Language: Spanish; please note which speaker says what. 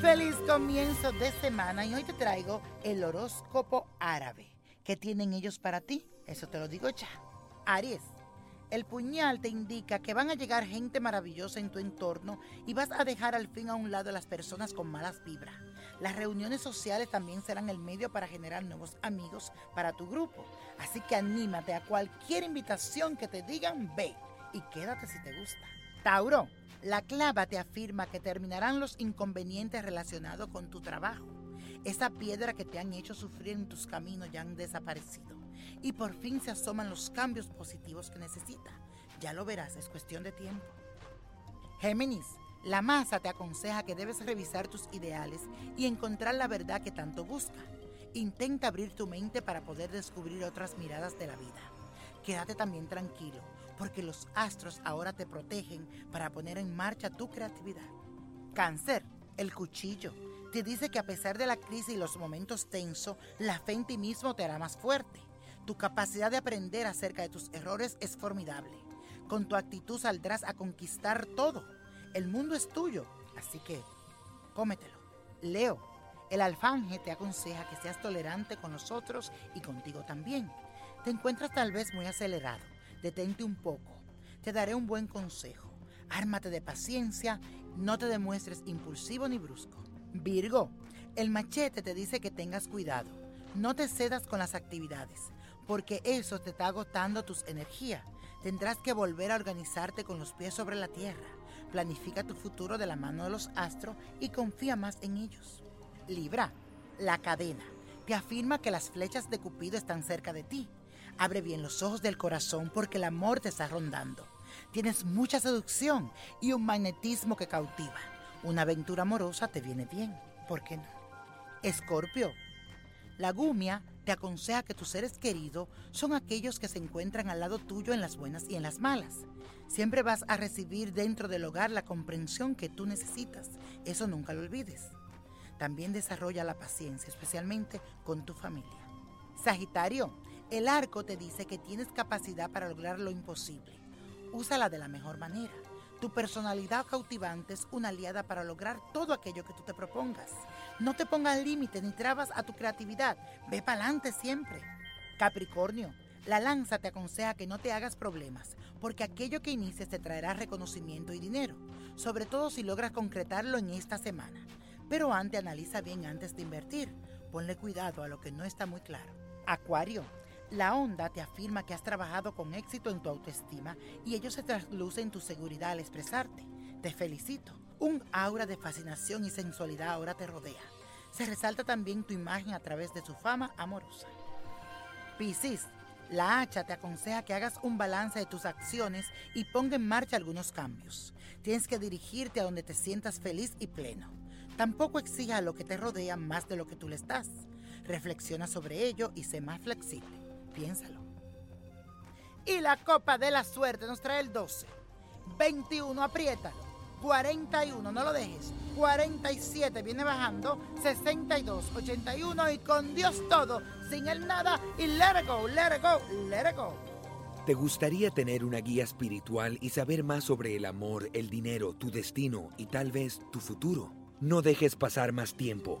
Speaker 1: Feliz comienzo de semana y hoy te traigo el horóscopo árabe. ¿Qué tienen ellos para ti? Eso te lo digo ya. Aries. El puñal te indica que van a llegar gente maravillosa en tu entorno y vas a dejar al fin a un lado a las personas con malas vibras. Las reuniones sociales también serán el medio para generar nuevos amigos para tu grupo. Así que anímate a cualquier invitación que te digan ve y quédate si te gusta. Tauro, la clava te afirma que terminarán los inconvenientes relacionados con tu trabajo. Esa piedra que te han hecho sufrir en tus caminos ya han desaparecido. Y por fin se asoman los cambios positivos que necesitas. Ya lo verás, es cuestión de tiempo. Géminis, la masa te aconseja que debes revisar tus ideales y encontrar la verdad que tanto busca. Intenta abrir tu mente para poder descubrir otras miradas de la vida. Quédate también tranquilo, porque los astros ahora te protegen para poner en marcha tu creatividad. Cáncer, el cuchillo, te dice que a pesar de la crisis y los momentos tensos, la fe en ti mismo te hará más fuerte. Tu capacidad de aprender acerca de tus errores es formidable. Con tu actitud saldrás a conquistar todo. El mundo es tuyo, así que cómetelo. Leo, el alfanje te aconseja que seas tolerante con nosotros y contigo también. Te encuentras tal vez muy acelerado. Detente un poco. Te daré un buen consejo. Ármate de paciencia, no te demuestres impulsivo ni brusco. Virgo, el machete te dice que tengas cuidado. No te cedas con las actividades, porque eso te está agotando tus energías. Tendrás que volver a organizarte con los pies sobre la tierra. Planifica tu futuro de la mano de los astros y confía más en ellos. Libra, la cadena, te afirma que las flechas de Cupido están cerca de ti. Abre bien los ojos del corazón porque el amor te está rondando. Tienes mucha seducción y un magnetismo que cautiva. Una aventura amorosa te viene bien. ¿Por qué no? Escorpio. La gumia te aconseja que tus seres queridos son aquellos que se encuentran al lado tuyo en las buenas y en las malas. Siempre vas a recibir dentro del hogar la comprensión que tú necesitas. Eso nunca lo olvides. También desarrolla la paciencia, especialmente con tu familia. Sagitario, el arco te dice que tienes capacidad para lograr lo imposible. Úsala de la mejor manera. Tu personalidad cautivante es una aliada para lograr todo aquello que tú te propongas. No te pongas límites ni trabas a tu creatividad. Ve para adelante siempre. Capricornio, la lanza te aconseja que no te hagas problemas, porque aquello que inicies te traerá reconocimiento y dinero, sobre todo si logras concretarlo en esta semana. Pero antes analiza bien antes de invertir. Ponle cuidado a lo que no está muy claro. Acuario, la onda te afirma que has trabajado con éxito en tu autoestima y ello se trasluce en tu seguridad al expresarte. Te felicito. Un aura de fascinación y sensualidad ahora te rodea. Se resalta también tu imagen a través de su fama amorosa. Piscis, la hacha te aconseja que hagas un balance de tus acciones y ponga en marcha algunos cambios. Tienes que dirigirte a donde te sientas feliz y pleno. Tampoco exija a lo que te rodea más de lo que tú le estás. Reflexiona sobre ello y sé más flexible. Piénsalo. Y la copa de la suerte nos trae el 12. 21, apriétalo. 41, no lo dejes. 47, viene bajando. 62, 81 y con Dios todo, sin el nada y let it go, let it go, let it go.
Speaker 2: ¿Te gustaría tener una guía espiritual y saber más sobre el amor, el dinero, tu destino y tal vez tu futuro? No dejes pasar más tiempo.